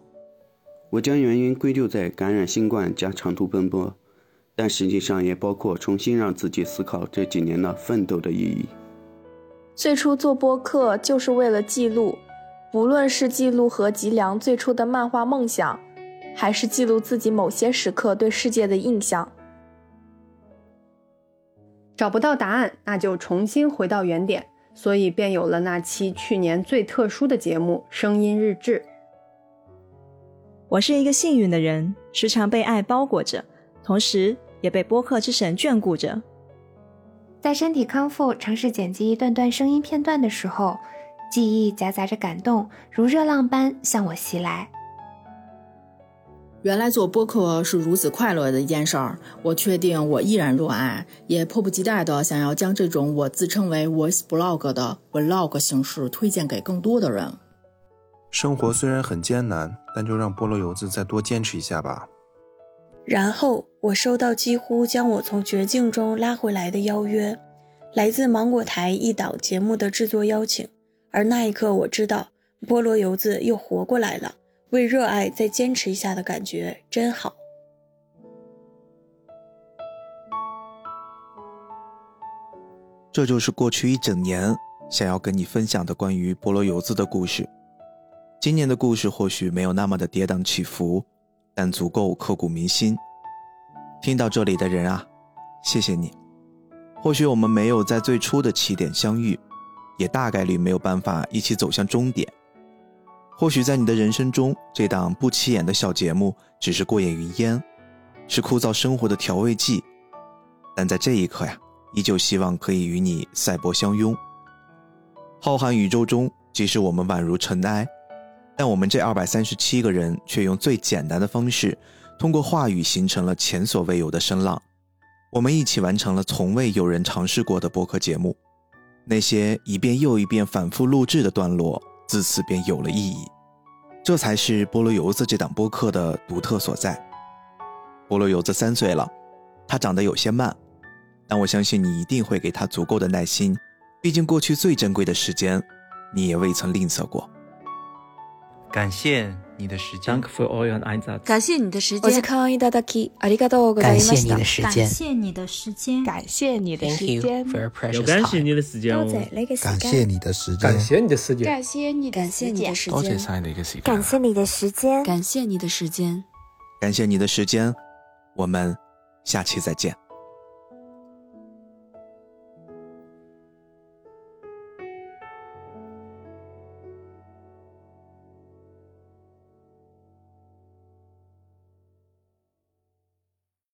我将原因归咎在感染新冠加长途奔波，但实际上也包括重新让自己思考这几年的奋斗的意义。最初做播客就是为了记录，不论是记录何吉良最初的漫画梦想，还是记录自己某些时刻对世界的印象。找不到答案，那就重新回到原点，所以便有了那期去年最特殊的节目《声音日志》。我是一个幸运的人，时常被爱包裹着，同时也被播客之神眷顾着。在身体康复、尝试剪辑一段段声音片段的时候，记忆夹杂着感动，如热浪般向我袭来。原来做播客是如此快乐的一件事儿，我确定我依然热爱，也迫不及待的想要将这种我自称为 voice blog 的 vlog 形式推荐给更多的人。生活虽然很艰难，但就让菠萝油子再多坚持一下吧。然后我收到几乎将我从绝境中拉回来的邀约，来自芒果台一档节目的制作邀请。而那一刻，我知道菠萝油子又活过来了。为热爱再坚持一下的感觉真好。这就是过去一整年想要跟你分享的关于菠萝油子的故事。今年的故事或许没有那么的跌宕起伏，但足够刻骨铭心。听到这里的人啊，谢谢你。或许我们没有在最初的起点相遇，也大概率没有办法一起走向终点。或许在你的人生中，这档不起眼的小节目只是过眼云烟，是枯燥生活的调味剂。但在这一刻呀，依旧希望可以与你赛博相拥。浩瀚宇宙中，即使我们宛如尘埃。但我们这二百三十七个人却用最简单的方式，通过话语形成了前所未有的声浪。我们一起完成了从未有人尝试过的播客节目。那些一遍又一遍反复录制的段落，自此便有了意义。这才是菠萝油子这档播客的独特所在。菠萝油子三岁了，他长得有些慢，但我相信你一定会给他足够的耐心。毕竟过去最珍贵的时间，你也未曾吝啬过。感谢你的时间。感谢你的时间。感谢你的时间。感谢你的时间。感谢你的时间。感谢你的时间。感谢你的时间。感谢你的时间。感谢你的时间。感谢晒你的时间。感谢你的时间。感谢你的时间。感谢你的时间。我们下期再見。